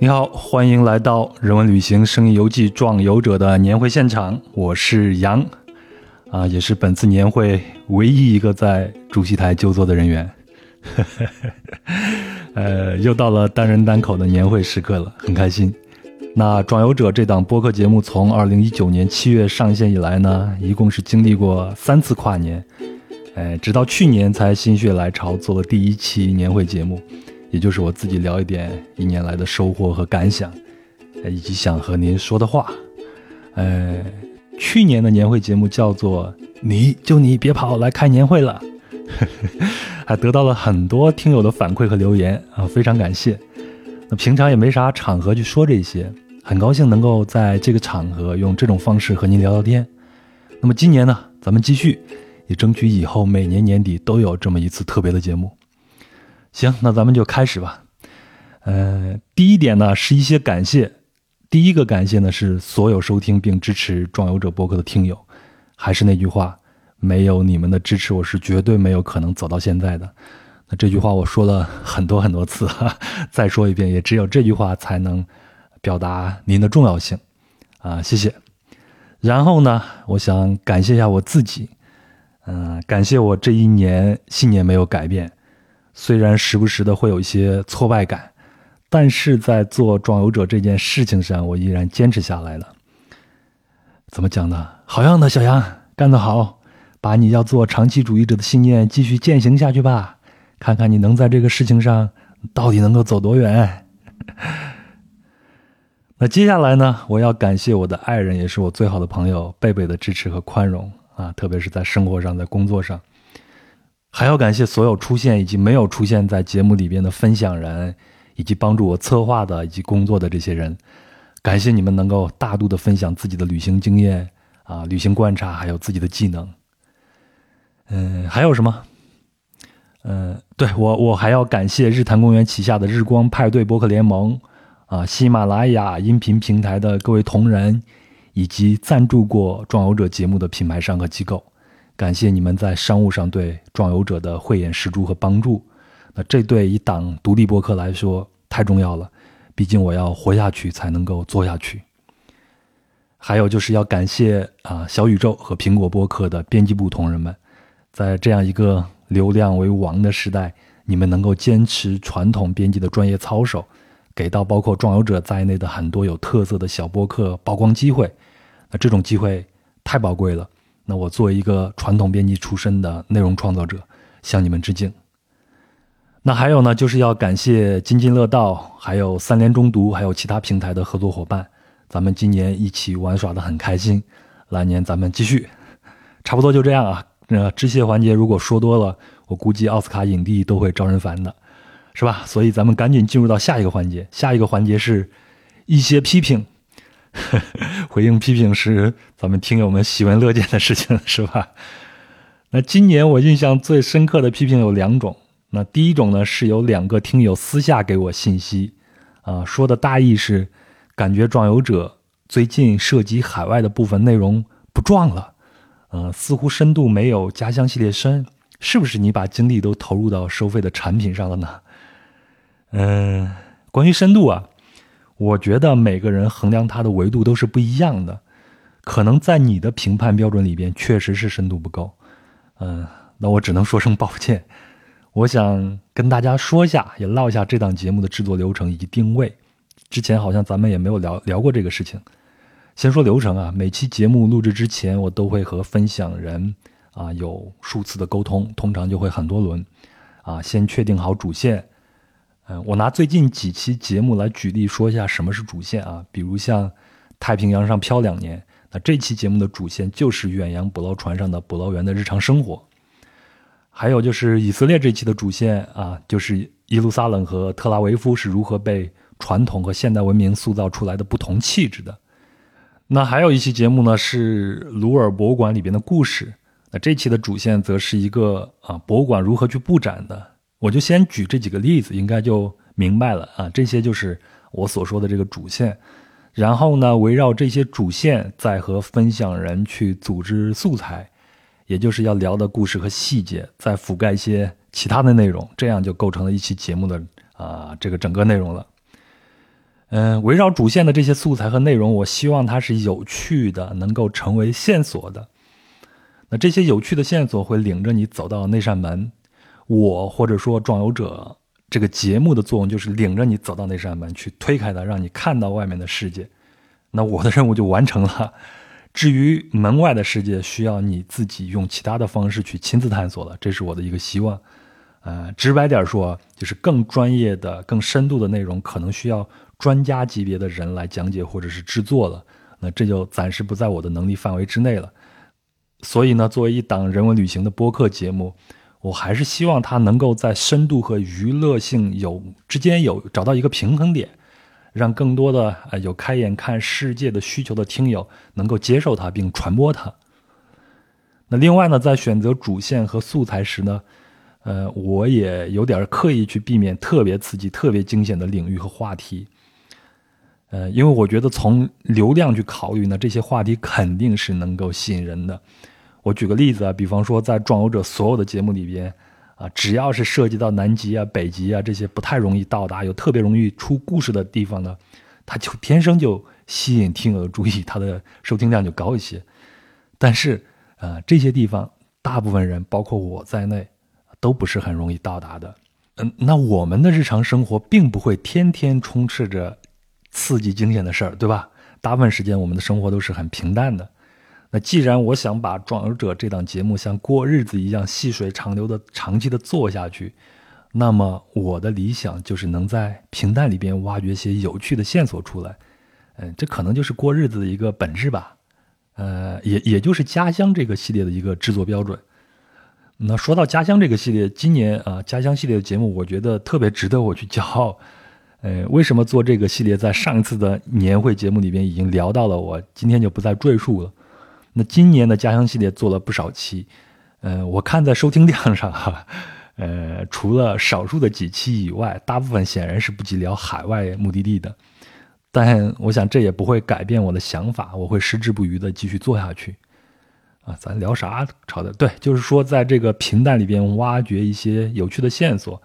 你好，欢迎来到人文旅行生意游记壮游者的年会现场，我是杨，啊，也是本次年会唯一一个在主席台就坐的人员。呃，又到了单人单口的年会时刻了，很开心。那壮游者这档播客节目从二零一九年七月上线以来呢，一共是经历过三次跨年，哎，直到去年才心血来潮做了第一期年会节目。也就是我自己聊一点一年来的收获和感想，以及想和您说的话。呃，去年的年会节目叫做“你就你别跑来开年会了”，还得到了很多听友的反馈和留言啊，非常感谢。那平常也没啥场合去说这些，很高兴能够在这个场合用这种方式和您聊聊天。那么今年呢，咱们继续，也争取以后每年年底都有这么一次特别的节目。行，那咱们就开始吧。呃，第一点呢，是一些感谢。第一个感谢呢，是所有收听并支持壮游者播客的听友。还是那句话，没有你们的支持，我是绝对没有可能走到现在的。那这句话我说了很多很多次，哈 再说一遍，也只有这句话才能表达您的重要性。啊，谢谢。然后呢，我想感谢一下我自己。嗯，感谢我这一年信念没有改变。虽然时不时的会有一些挫败感，但是在做壮游者这件事情上，我依然坚持下来了。怎么讲呢？好样的，小杨，干得好！把你要做长期主义者的信念继续践行下去吧，看看你能在这个事情上到底能够走多远。那接下来呢？我要感谢我的爱人，也是我最好的朋友贝贝的支持和宽容啊，特别是在生活上，在工作上。还要感谢所有出现以及没有出现在节目里边的分享人，以及帮助我策划的以及工作的这些人，感谢你们能够大度的分享自己的旅行经验啊，旅行观察，还有自己的技能。嗯，还有什么？嗯，对我，我还要感谢日坛公园旗下的日光派对播客联盟啊，喜马拉雅音频平台的各位同仁，以及赞助过壮游者节目的品牌商和机构。感谢你们在商务上对壮游者的慧眼识珠和帮助，那这对一档独立播客来说太重要了，毕竟我要活下去才能够做下去。还有就是要感谢啊小宇宙和苹果播客的编辑部同仁们，在这样一个流量为王的时代，你们能够坚持传统编辑的专业操守，给到包括壮游者在内的很多有特色的小播客曝光机会，那这种机会太宝贵了。那我作为一个传统编辑出身的内容创造者，向你们致敬。那还有呢，就是要感谢津津乐道，还有三联中读，还有其他平台的合作伙伴。咱们今年一起玩耍的很开心，来年咱们继续。差不多就这样啊。那致谢环节如果说多了，我估计奥斯卡影帝都会招人烦的，是吧？所以咱们赶紧进入到下一个环节。下一个环节是一些批评。回应批评是咱们听友们喜闻乐见的事情，是吧？那今年我印象最深刻的批评有两种。那第一种呢，是有两个听友私下给我信息，啊，说的大意是，感觉壮游者最近涉及海外的部分内容不壮了，呃，似乎深度没有家乡系列深，是不是你把精力都投入到收费的产品上了呢？嗯，关于深度啊。我觉得每个人衡量它的维度都是不一样的，可能在你的评判标准里边确实是深度不够，嗯，那我只能说声抱歉。我想跟大家说一下，也唠一下这档节目的制作流程以及定位。之前好像咱们也没有聊聊过这个事情。先说流程啊，每期节目录制之前，我都会和分享人啊有数次的沟通，通常就会很多轮，啊，先确定好主线。嗯，我拿最近几期节目来举例说一下什么是主线啊，比如像太平洋上漂两年，那这期节目的主线就是远洋捕捞船上的捕捞员的日常生活。还有就是以色列这期的主线啊，就是耶路撒冷和特拉维夫是如何被传统和现代文明塑造出来的不同气质的。那还有一期节目呢是鲁尔博物馆里边的故事，那这期的主线则是一个啊博物馆如何去布展的。我就先举这几个例子，应该就明白了啊。这些就是我所说的这个主线，然后呢，围绕这些主线，再和分享人去组织素材，也就是要聊的故事和细节，再覆盖一些其他的内容，这样就构成了一期节目的啊这个整个内容了。嗯，围绕主线的这些素材和内容，我希望它是有趣的，能够成为线索的。那这些有趣的线索会领着你走到那扇门。我或者说壮游者这个节目的作用就是领着你走到那扇门，去推开它，让你看到外面的世界。那我的任务就完成了。至于门外的世界，需要你自己用其他的方式去亲自探索了。这是我的一个希望。呃，直白点说，就是更专业的、更深度的内容，可能需要专家级别的人来讲解或者是制作了。那这就暂时不在我的能力范围之内了。所以呢，作为一档人文旅行的播客节目，我还是希望它能够在深度和娱乐性有之间有找到一个平衡点，让更多的呃有开眼看世界的需求的听友能够接受它并传播它。那另外呢，在选择主线和素材时呢。呃，我也有点刻意去避免特别刺激、特别惊险的领域和话题。呃，因为我觉得从流量去考虑呢，这些话题肯定是能够吸引人的。我举个例子啊，比方说在壮游者所有的节目里边，啊，只要是涉及到南极啊、北极啊这些不太容易到达、又特别容易出故事的地方呢，它就天生就吸引听友的注意，它的收听量就高一些。但是，呃，这些地方大部分人，包括我在内。都不是很容易到达的，嗯，那我们的日常生活并不会天天充斥着刺激惊险的事儿，对吧？大部分时间我们的生活都是很平淡的。那既然我想把《壮游者》这档节目像过日子一样细水长流的长期的做下去，那么我的理想就是能在平淡里边挖掘些有趣的线索出来。嗯，这可能就是过日子的一个本质吧。呃，也也就是家乡这个系列的一个制作标准。那说到家乡这个系列，今年啊，家乡系列的节目，我觉得特别值得我去骄傲。呃，为什么做这个系列？在上一次的年会节目里边已经聊到了，我今天就不再赘述了。那今年的家乡系列做了不少期，呃，我看在收听量上哈，呃，除了少数的几期以外，大部分显然是不及聊海外目的地的。但我想这也不会改变我的想法，我会矢志不渝的继续做下去。啊，咱聊啥？朝的对，就是说，在这个平淡里边挖掘一些有趣的线索。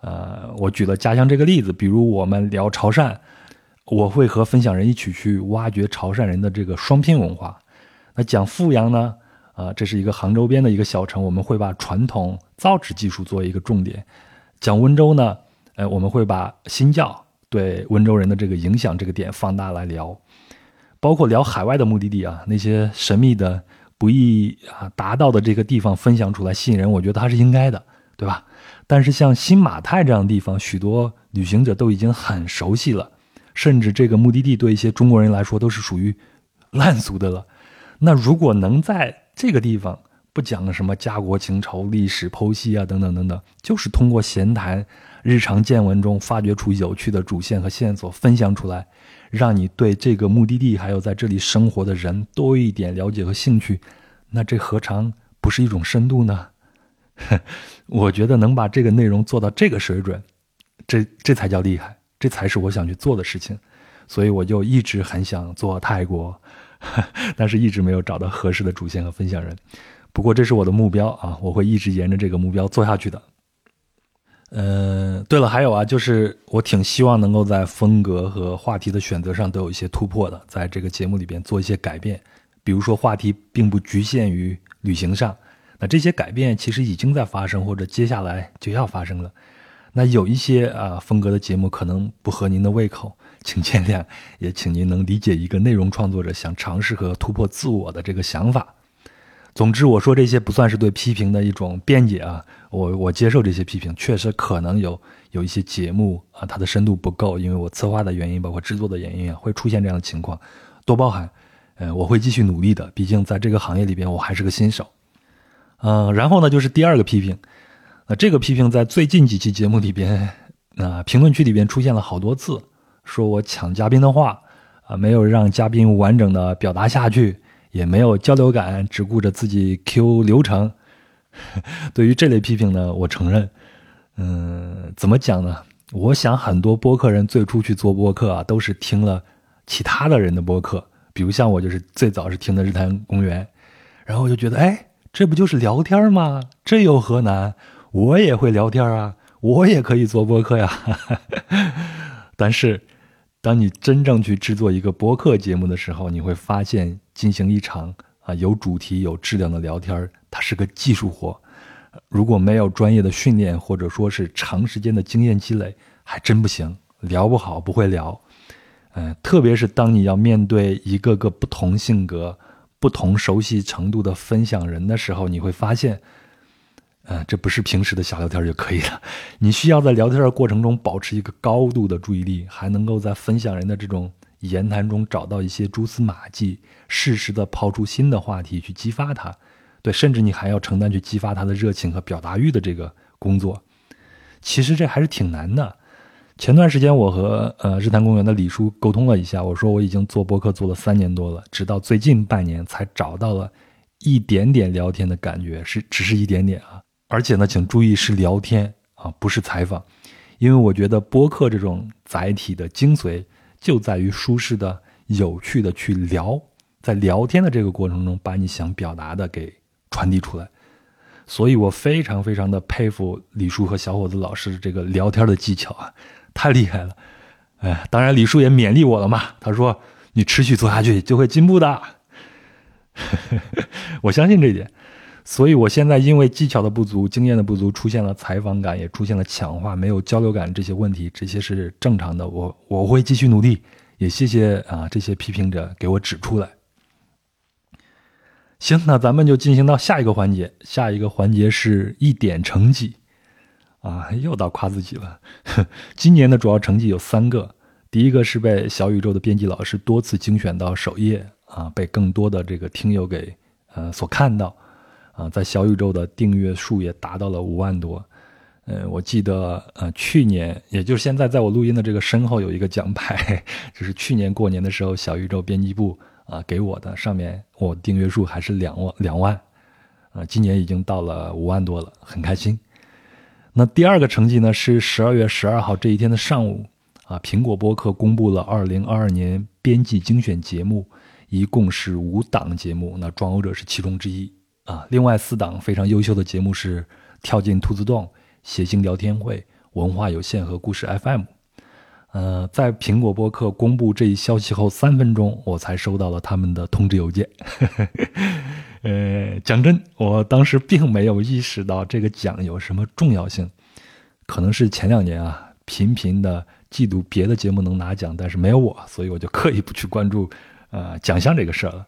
呃，我举了家乡这个例子，比如我们聊潮汕，我会和分享人一起去挖掘潮汕人的这个双拼文化。那讲富阳呢？啊，这是一个杭州边的一个小城，我们会把传统造纸技术作为一个重点。讲温州呢？呃，我们会把新教对温州人的这个影响这个点放大来聊，包括聊海外的目的地啊，那些神秘的。不易啊达到的这个地方分享出来吸引人，我觉得它是应该的，对吧？但是像新马泰这样的地方，许多旅行者都已经很熟悉了，甚至这个目的地对一些中国人来说都是属于烂俗的了。那如果能在这个地方不讲什么家国情仇、历史剖析啊等等等等，就是通过闲谈、日常见闻中发掘出有趣的主线和线索，分享出来。让你对这个目的地还有在这里生活的人多一点了解和兴趣，那这何尝不是一种深度呢？我觉得能把这个内容做到这个水准，这这才叫厉害，这才是我想去做的事情。所以我就一直很想做泰国，但是一直没有找到合适的主线和分享人。不过这是我的目标啊，我会一直沿着这个目标做下去的。嗯，对了，还有啊，就是我挺希望能够在风格和话题的选择上都有一些突破的，在这个节目里边做一些改变。比如说，话题并不局限于旅行上，那这些改变其实已经在发生，或者接下来就要发生了。那有一些啊风格的节目可能不合您的胃口，请见谅，也请您能理解一个内容创作者想尝试和突破自我的这个想法。总之，我说这些不算是对批评的一种辩解啊，我我接受这些批评，确实可能有有一些节目啊，它的深度不够，因为我策划的原因，包括制作的原因啊，会出现这样的情况，多包涵。呃，我会继续努力的，毕竟在这个行业里边，我还是个新手。嗯，然后呢，就是第二个批评，那这个批评在最近几期节目里边，啊，评论区里边出现了好多次，说我抢嘉宾的话，啊，没有让嘉宾完整的表达下去。也没有交流感，只顾着自己 Q 流程。对于这类批评呢，我承认，嗯，怎么讲呢？我想很多播客人最初去做播客啊，都是听了其他的人的播客，比如像我就是最早是听的日坛公园，然后我就觉得，哎，这不就是聊天吗？这有何难？我也会聊天啊，我也可以做播客呀。但是当你真正去制作一个播客节目的时候，你会发现进行一场啊有主题、有质量的聊天，它是个技术活。如果没有专业的训练，或者说是长时间的经验积累，还真不行，聊不好，不会聊。嗯，特别是当你要面对一个个不同性格、不同熟悉程度的分享人的时候，你会发现，嗯，这不是平时的小聊天就可以了。你需要在聊天的过程中保持一个高度的注意力，还能够在分享人的这种言谈中找到一些蛛丝马迹，适时的抛出新的话题去激发他。对，甚至你还要承担去激发他的热情和表达欲的这个工作，其实这还是挺难的。前段时间我和呃日坛公园的李叔沟通了一下，我说我已经做播客做了三年多了，直到最近半年才找到了一点点聊天的感觉，是只是一点点啊。而且呢，请注意是聊天啊，不是采访，因为我觉得播客这种载体的精髓就在于舒适的、有趣的去聊，在聊天的这个过程中，把你想表达的给。传递出来，所以我非常非常的佩服李叔和小伙子老师这个聊天的技巧啊，太厉害了！哎，当然李叔也勉励我了嘛，他说你持续做下去就会进步的，我相信这一点。所以我现在因为技巧的不足、经验的不足，出现了采访感，也出现了抢话、没有交流感这些问题，这些是正常的。我我会继续努力，也谢谢啊这些批评者给我指出来。行，那咱们就进行到下一个环节。下一个环节是一点成绩，啊，又到夸自己了。今年的主要成绩有三个，第一个是被小宇宙的编辑老师多次精选到首页，啊，被更多的这个听友给呃所看到，啊，在小宇宙的订阅数也达到了五万多。嗯，我记得呃去年，也就是现在，在我录音的这个身后有一个奖牌，就是去年过年的时候，小宇宙编辑部。啊，给我的上面我订阅数还是两万两万，啊，今年已经到了五万多了，很开心。那第二个成绩呢是十二月十二号这一天的上午，啊，苹果播客公布了二零二二年编辑精选节目，一共是五档节目，那壮游者是其中之一啊。另外四档非常优秀的节目是跳进兔子洞、谐星聊天会、文化有限和故事 FM。呃，在苹果播客公布这一消息后三分钟，我才收到了他们的通知邮件。呃，讲真，我当时并没有意识到这个奖有什么重要性，可能是前两年啊，频频的嫉妒别的节目能拿奖，但是没有我，所以我就刻意不去关注呃奖项这个事儿了。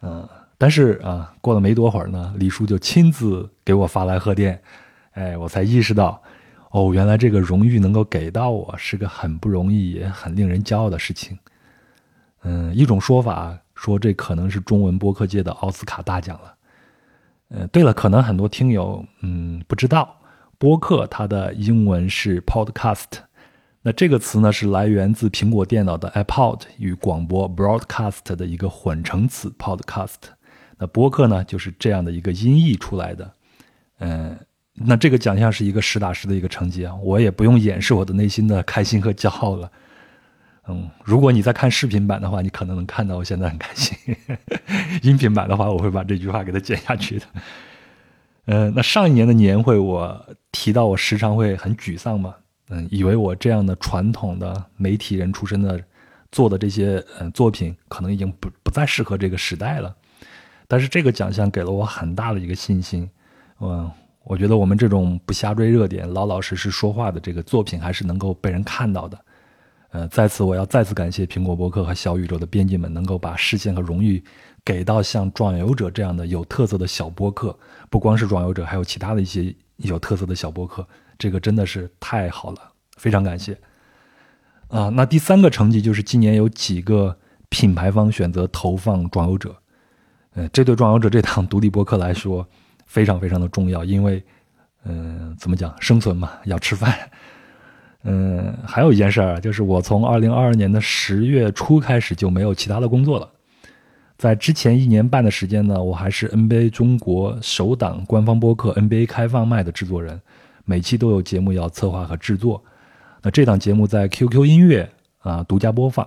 嗯，但是啊，过了没多会儿呢，李叔就亲自给我发来贺电，哎，我才意识到。哦，原来这个荣誉能够给到我，是个很不容易也很令人骄傲的事情。嗯，一种说法说这可能是中文播客界的奥斯卡大奖了。嗯，对了，可能很多听友嗯不知道，播客它的英文是 podcast，那这个词呢是来源自苹果电脑的 iPod 与广播 broadcast 的一个混成词 podcast。那播客呢就是这样的一个音译出来的。嗯。那这个奖项是一个实打实的一个成绩啊，我也不用掩饰我的内心的开心和骄傲了。嗯，如果你在看视频版的话，你可能能看到我现在很开心。音频版的话，我会把这句话给它剪下去的。嗯，那上一年的年会，我提到我时常会很沮丧嘛，嗯，以为我这样的传统的媒体人出身的做的这些嗯作品，可能已经不不再适合这个时代了。但是这个奖项给了我很大的一个信心，嗯。我觉得我们这种不瞎追热点、老老实实说话的这个作品，还是能够被人看到的。呃，在此我要再次感谢苹果博客和小宇宙的编辑们，能够把视线和荣誉给到像壮游者这样的有特色的小播客。不光是壮游者，还有其他的一些有特色的小播客，这个真的是太好了，非常感谢。啊，那第三个成绩就是今年有几个品牌方选择投放壮游者。呃，这对壮游者这档独立播客来说。非常非常的重要，因为，嗯，怎么讲，生存嘛，要吃饭。嗯，还有一件事儿，就是我从二零二二年的十月初开始就没有其他的工作了。在之前一年半的时间呢，我还是 NBA 中国首档官方播客 NBA 开放麦的制作人，每期都有节目要策划和制作。那这档节目在 QQ 音乐啊独家播放，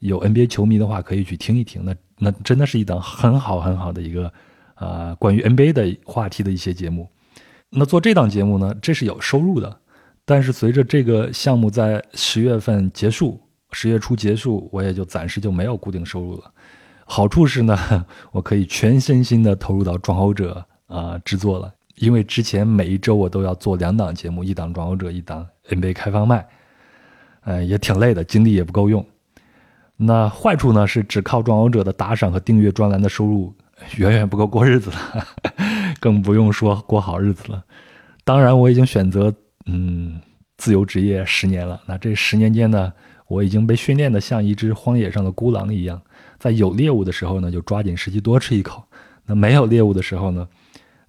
有 NBA 球迷的话可以去听一听。那那真的是一档很好很好的一个。啊，关于 NBA 的话题的一些节目，那做这档节目呢，这是有收入的。但是随着这个项目在十月份结束十月初结束，我也就暂时就没有固定收入了。好处是呢，我可以全身心的投入到《壮游者》啊制作了，因为之前每一周我都要做两档节目，一档《壮游者》，一档 NBA 开放麦，呃，也挺累的，精力也不够用。那坏处呢是只靠《壮游者》的打赏和订阅专栏的收入远远不够过日子了，更不用说过好日子了。当然，我已经选择嗯自由职业十年了，那这十年间呢？我已经被训练的像一只荒野上的孤狼一样，在有猎物的时候呢，就抓紧时机多吃一口；那没有猎物的时候呢，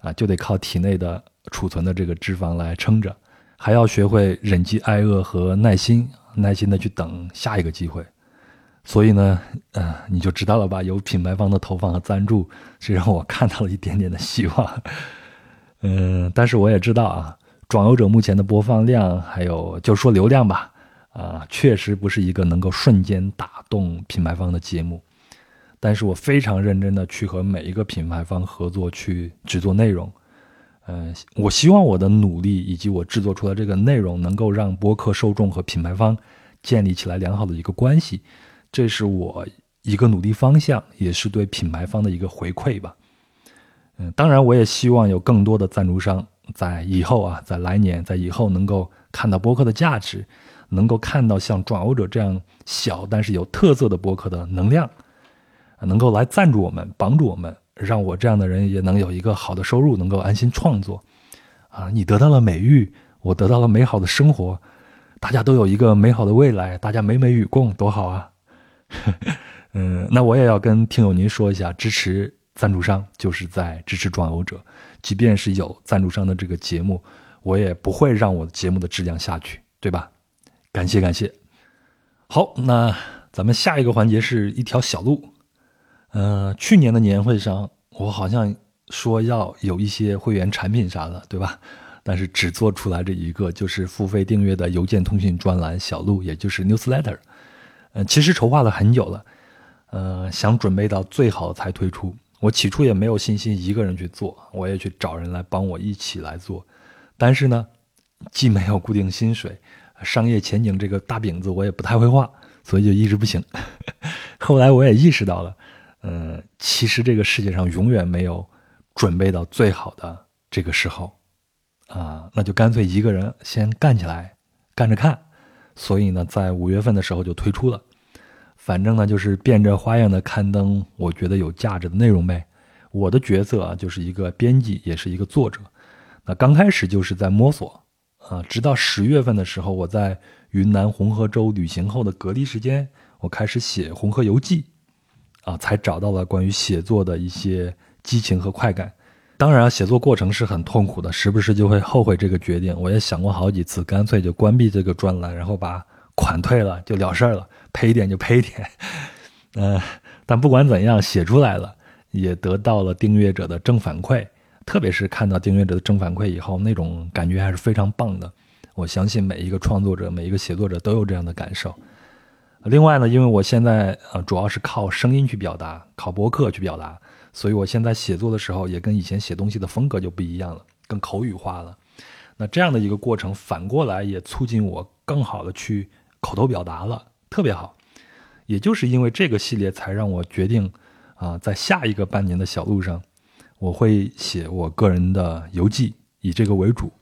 啊，就得靠体内的储存的这个脂肪来撑着，还要学会忍饥挨饿和耐心，耐心的去等下一个机会。所以呢，嗯，你就知道了吧？有品牌方的投放和赞助，是让我看到了一点点的希望。嗯，但是我也知道啊，转游者目前的播放量，还有就说流量吧。啊，确实不是一个能够瞬间打动品牌方的节目，但是我非常认真的去和每一个品牌方合作去制作内容。嗯，我希望我的努力以及我制作出来这个内容，能够让播客受众和品牌方建立起来良好的一个关系，这是我一个努力方向，也是对品牌方的一个回馈吧。嗯，当然，我也希望有更多的赞助商在以后啊，在来年，在以后能够看到播客的价值。能够看到像转欧者这样小但是有特色的博客的能量，能够来赞助我们，帮助我们，让我这样的人也能有一个好的收入，能够安心创作。啊，你得到了美誉，我得到了美好的生活，大家都有一个美好的未来，大家美美与共，多好啊！嗯，那我也要跟听友您说一下，支持赞助商就是在支持转欧者，即便是有赞助商的这个节目，我也不会让我的节目的质量下去，对吧？感谢感谢，好，那咱们下一个环节是一条小路。呃，去年的年会上，我好像说要有一些会员产品啥的，对吧？但是只做出来这一个，就是付费订阅的邮件通讯专栏小路，也就是 newsletter。其实筹划了很久了，呃，想准备到最好才推出。我起初也没有信心一个人去做，我也去找人来帮我一起来做。但是呢，既没有固定薪水。商业前景这个大饼子我也不太会画，所以就一直不行。后来我也意识到了，嗯，其实这个世界上永远没有准备到最好的这个时候，啊，那就干脆一个人先干起来，干着看。所以呢，在五月份的时候就推出了，反正呢就是变着花样的刊登我觉得有价值的内容呗。我的角色啊就是一个编辑，也是一个作者。那刚开始就是在摸索。啊，直到十月份的时候，我在云南红河州旅行后的隔离时间，我开始写《红河游记》，啊，才找到了关于写作的一些激情和快感。当然，写作过程是很痛苦的，时不时就会后悔这个决定。我也想过好几次，干脆就关闭这个专栏，然后把款退了，就了事儿了，赔一点就赔一点。嗯，但不管怎样，写出来了，也得到了订阅者的正反馈。特别是看到订阅者的正反馈以后，那种感觉还是非常棒的。我相信每一个创作者、每一个写作者都有这样的感受。另外呢，因为我现在呃主要是靠声音去表达，靠博客去表达，所以我现在写作的时候也跟以前写东西的风格就不一样了，更口语化了。那这样的一个过程，反过来也促进我更好的去口头表达了，特别好。也就是因为这个系列，才让我决定啊，在下一个半年的小路上。我会写我个人的游记，以这个为主。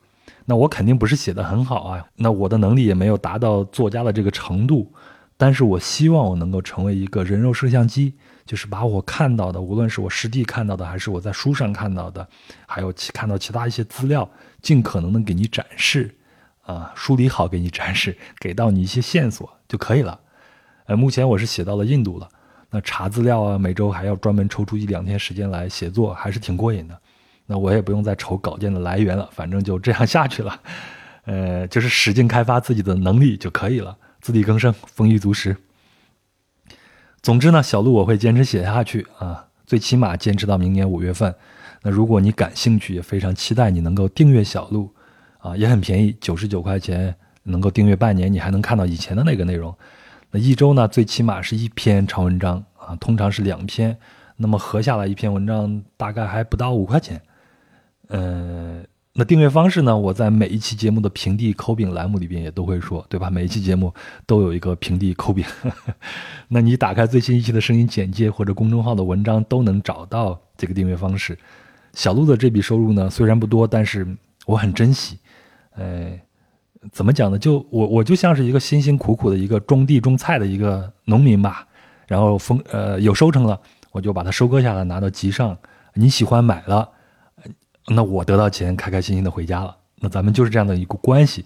那我肯定不是写的很好啊，那我的能力也没有达到作家的这个程度。但是我希望我能够成为一个人肉摄像机，就是把我看到的，无论是我实地看到的，还是我在书上看到的，还有其看到其他一些资料，尽可能的给你展示，啊，梳理好给你展示，给到你一些线索就可以了。呃，目前我是写到了印度了。那查资料啊，每周还要专门抽出一两天时间来写作，还是挺过瘾的。那我也不用再愁稿件的来源了，反正就这样下去了。呃，就是使劲开发自己的能力就可以了，自力更生，丰衣足食。总之呢，小鹿我会坚持写下去啊，最起码坚持到明年五月份。那如果你感兴趣，也非常期待你能够订阅小鹿啊，也很便宜，九十九块钱能够订阅半年，你还能看到以前的那个内容。那一周呢，最起码是一篇长文章啊，通常是两篇，那么合下来一篇文章大概还不到五块钱。嗯，那订阅方式呢？我在每一期节目的平地抠饼栏目里边也都会说，对吧？每一期节目都有一个平地抠饼。那你打开最新一期的声音简介或者公众号的文章，都能找到这个订阅方式。小鹿的这笔收入呢，虽然不多，但是我很珍惜。呃，怎么讲呢？就我我就像是一个辛辛苦苦的一个种地种菜的一个农民吧。然后丰呃有收成了，我就把它收割下来，拿到集上。你喜欢买了。那我得到钱，开开心心的回家了。那咱们就是这样的一个关系。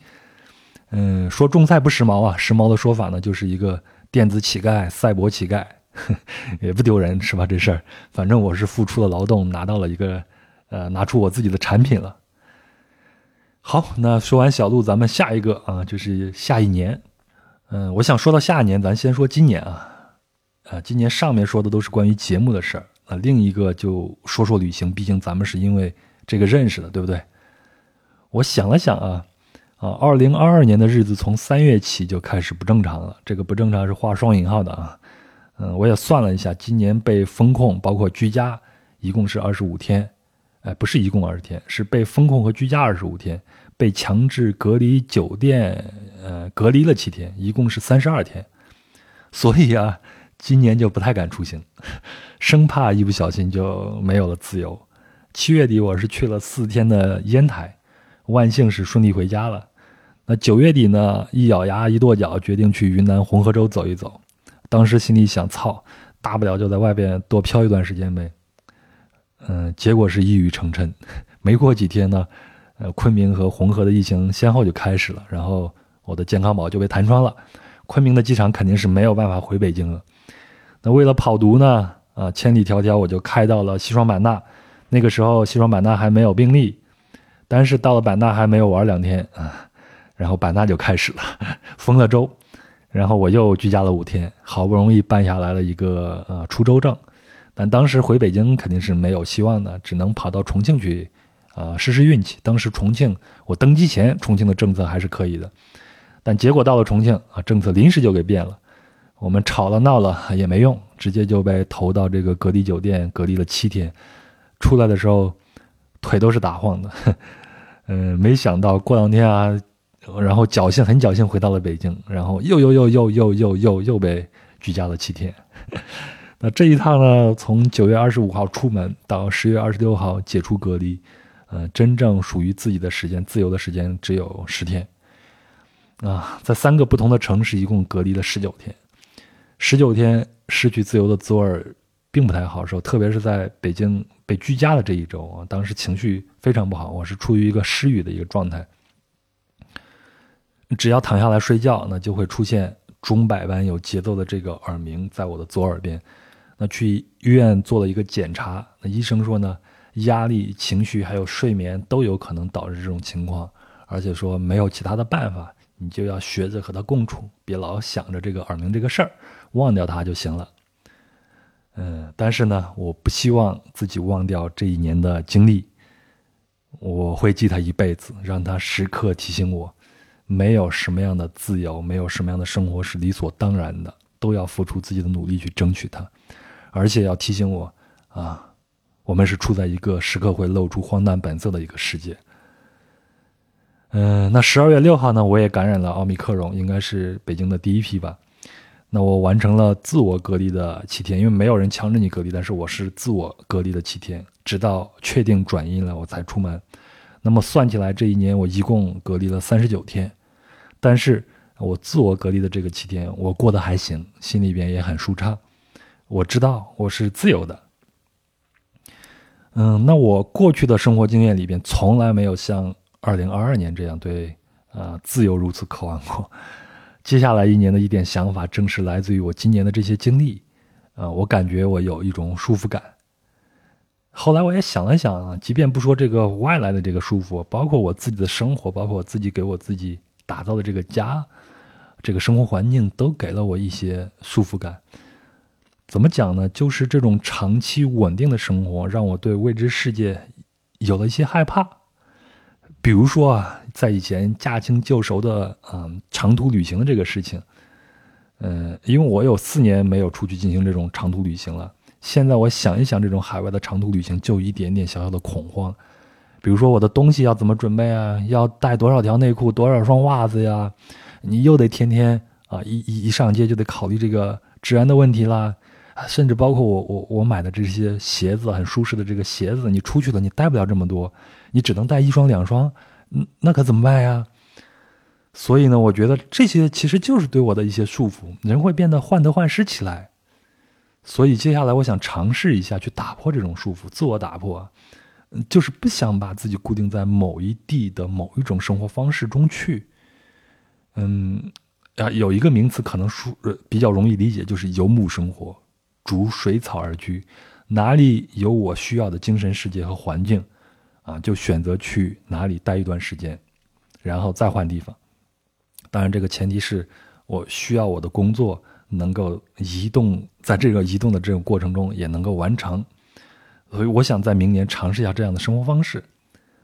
嗯，说种菜不时髦啊，时髦的说法呢，就是一个电子乞丐、赛博乞丐，也不丢人是吧？这事儿，反正我是付出了劳动，拿到了一个，呃，拿出我自己的产品了。好，那说完小鹿，咱们下一个啊，就是下一年。嗯，我想说到下一年，咱先说今年啊。啊，今年上面说的都是关于节目的事儿啊，另一个就说说旅行，毕竟咱们是因为。这个认识的，对不对？我想了想啊，啊，二零二二年的日子从三月起就开始不正常了。这个不正常是画双引号的啊。嗯，我也算了一下，今年被封控，包括居家，一共是二十五天。哎，不是一共二十天，是被封控和居家二十五天，被强制隔离酒店，呃，隔离了七天，一共是三十二天。所以啊，今年就不太敢出行，生怕一不小心就没有了自由。七月底我是去了四天的烟台，万幸是顺利回家了。那九月底呢，一咬牙一跺脚，决定去云南红河州走一走。当时心里想，操，大不了就在外边多漂一段时间呗。嗯，结果是一语成谶。没过几天呢，呃，昆明和红河的疫情先后就开始了，然后我的健康宝就被弹窗了。昆明的机场肯定是没有办法回北京了。那为了跑毒呢，啊，千里迢迢我就开到了西双版纳。那个时候西双版纳还没有病例，但是到了版纳还没有玩两天啊，然后版纳就开始了 封了州，然后我又居家了五天，好不容易办下来了一个呃出州证，但当时回北京肯定是没有希望的，只能跑到重庆去啊试试运气。当时重庆我登机前重庆的政策还是可以的，但结果到了重庆啊政策临时就给变了，我们吵了闹了也没用，直接就被投到这个隔离酒店隔离了七天。出来的时候，腿都是打晃的，嗯，没想到过两天啊，然后侥幸很侥幸回到了北京，然后又又又又又又又又被居家了七天。那这一趟呢，从九月二十五号出门到十月二十六号解除隔离，呃，真正属于自己的时间、自由的时间只有十天。啊，在三个不同的城市一共隔离了十九天，十九天失去自由的滋味并不太好受，特别是在北京。被居家的这一周啊，当时情绪非常不好，我是处于一个失语的一个状态。只要躺下来睡觉，那就会出现钟摆般有节奏的这个耳鸣在我的左耳边。那去医院做了一个检查，那医生说呢，压力、情绪还有睡眠都有可能导致这种情况，而且说没有其他的办法，你就要学着和他共处，别老想着这个耳鸣这个事儿，忘掉它就行了。嗯，但是呢，我不希望自己忘掉这一年的经历，我会记他一辈子，让他时刻提醒我，没有什么样的自由，没有什么样的生活是理所当然的，都要付出自己的努力去争取它，而且要提醒我，啊，我们是处在一个时刻会露出荒诞本色的一个世界。嗯，那十二月六号呢，我也感染了奥密克戎，应该是北京的第一批吧。那我完成了自我隔离的七天，因为没有人强制你隔离，但是我是自我隔离的七天，直到确定转阴了我才出门。那么算起来，这一年我一共隔离了三十九天，但是我自我隔离的这个七天，我过得还行，心里边也很舒畅。我知道我是自由的。嗯，那我过去的生活经验里边，从来没有像二零二二年这样对啊自由如此渴望过。接下来一年的一点想法，正是来自于我今年的这些经历，啊，我感觉我有一种束缚感。后来我也想了想啊，即便不说这个外来的这个束缚，包括我自己的生活，包括我自己给我自己打造的这个家，这个生活环境，都给了我一些束缚感。怎么讲呢？就是这种长期稳定的生活，让我对未知世界有了一些害怕。比如说啊，在以前驾轻就熟的嗯长途旅行的这个事情，嗯，因为我有四年没有出去进行这种长途旅行了，现在我想一想这种海外的长途旅行，就一点点小小的恐慌。比如说我的东西要怎么准备啊？要带多少条内裤、多少双袜子呀？你又得天天啊，一一一上街就得考虑这个治安的问题啦。甚至包括我我我买的这些鞋子，很舒适的这个鞋子，你出去了你带不了这么多，你只能带一双两双，嗯，那可怎么办呀？所以呢，我觉得这些其实就是对我的一些束缚，人会变得患得患失起来。所以接下来我想尝试一下去打破这种束缚，自我打破。就是不想把自己固定在某一地的某一种生活方式中去。嗯，啊，有一个名词可能说比较容易理解，就是游牧生活，逐水草而居，哪里有我需要的精神世界和环境，啊，就选择去哪里待一段时间，然后再换地方。当然，这个前提是我需要我的工作能够移动，在这个移动的这种过程中也能够完成。所以我想在明年尝试一下这样的生活方式，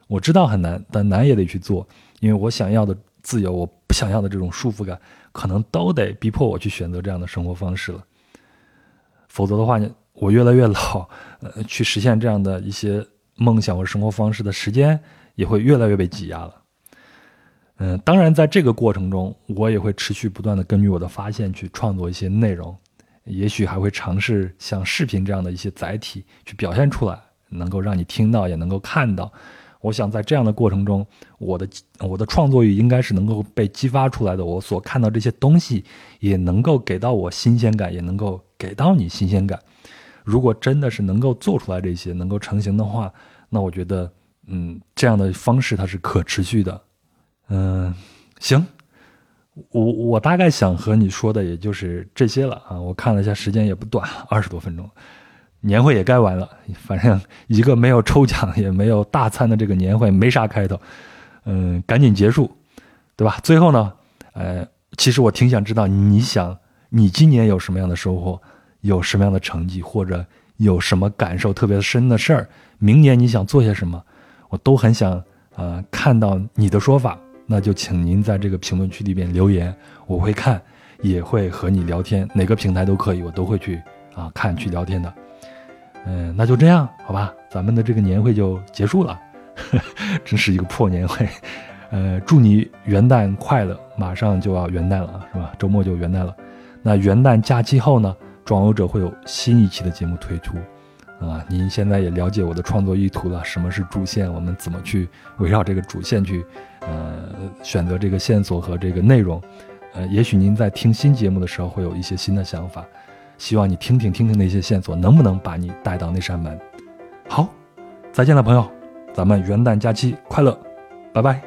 我知道很难，但难也得去做，因为我想要的自由，我不想要的这种束缚感，可能都得逼迫我去选择这样的生活方式了。否则的话，我越来越老，呃，去实现这样的一些梦想或生活方式的时间也会越来越被挤压了。嗯，当然，在这个过程中，我也会持续不断的根据我的发现去创作一些内容。也许还会尝试像视频这样的一些载体去表现出来，能够让你听到，也能够看到。我想在这样的过程中，我的我的创作欲应该是能够被激发出来的。我所看到这些东西，也能够给到我新鲜感，也能够给到你新鲜感。如果真的是能够做出来这些，能够成型的话，那我觉得，嗯，这样的方式它是可持续的。嗯，行。我我大概想和你说的也就是这些了啊！我看了一下时间也不短，二十多分钟，年会也该完了。反正一个没有抽奖也没有大餐的这个年会没啥开头，嗯，赶紧结束，对吧？最后呢，呃，其实我挺想知道你想你今年有什么样的收获，有什么样的成绩，或者有什么感受特别深的事儿，明年你想做些什么，我都很想啊看到你的说法。那就请您在这个评论区里边留言，我会看，也会和你聊天，哪个平台都可以，我都会去啊看去聊天的。嗯，那就这样，好吧，咱们的这个年会就结束了，真是一个破年会。呃，祝你元旦快乐，马上就要元旦了，是吧？周末就元旦了。那元旦假期后呢，壮游者会有新一期的节目推出。啊，您现在也了解我的创作意图了，什么是主线？我们怎么去围绕这个主线去，呃，选择这个线索和这个内容？呃，也许您在听新节目的时候会有一些新的想法，希望你听听听听那些线索能不能把你带到那扇门。好，再见了，朋友，咱们元旦假期快乐，拜拜。